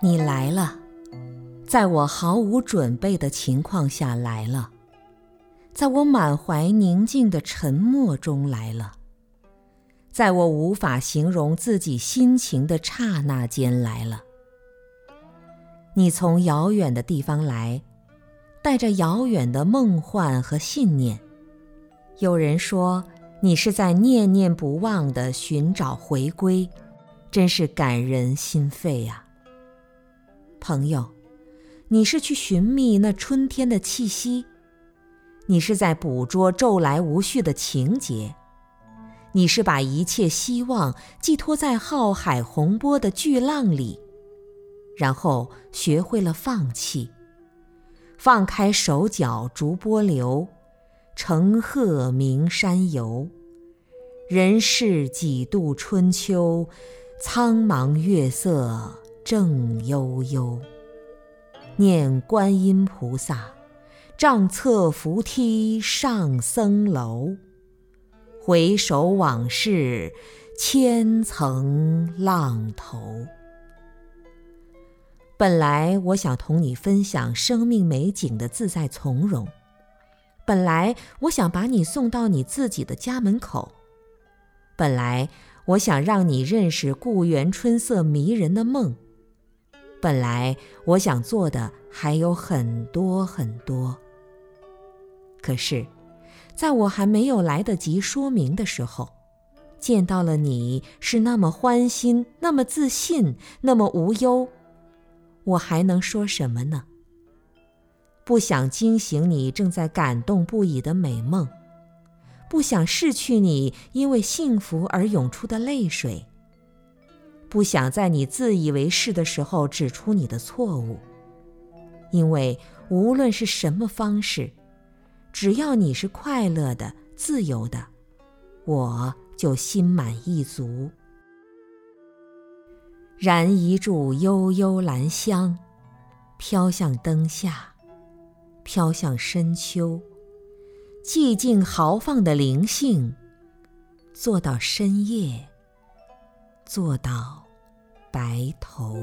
你来了，在我毫无准备的情况下来了，在我满怀宁静的沉默中来了，在我无法形容自己心情的刹那间来了。你从遥远的地方来，带着遥远的梦幻和信念。有人说你是在念念不忘的寻找回归，真是感人心肺呀。朋友，你是去寻觅那春天的气息，你是在捕捉骤来无序的情节，你是把一切希望寄托在浩海洪波的巨浪里，然后学会了放弃，放开手脚逐波流，乘鹤鸣山游，人世几度春秋，苍茫月色。正悠悠，念观音菩萨，丈策扶梯上僧楼。回首往事，千层浪头。本来我想同你分享生命美景的自在从容，本来我想把你送到你自己的家门口，本来我想让你认识故园春色迷人的梦。本来我想做的还有很多很多，可是，在我还没有来得及说明的时候，见到了你是那么欢欣，那么自信，那么无忧，我还能说什么呢？不想惊醒你正在感动不已的美梦，不想逝去你因为幸福而涌出的泪水。不想在你自以为是的时候指出你的错误，因为无论是什么方式，只要你是快乐的、自由的，我就心满意足。燃一柱悠悠兰香，飘向灯下，飘向深秋，寂静豪放的灵性，做到深夜。做到白头。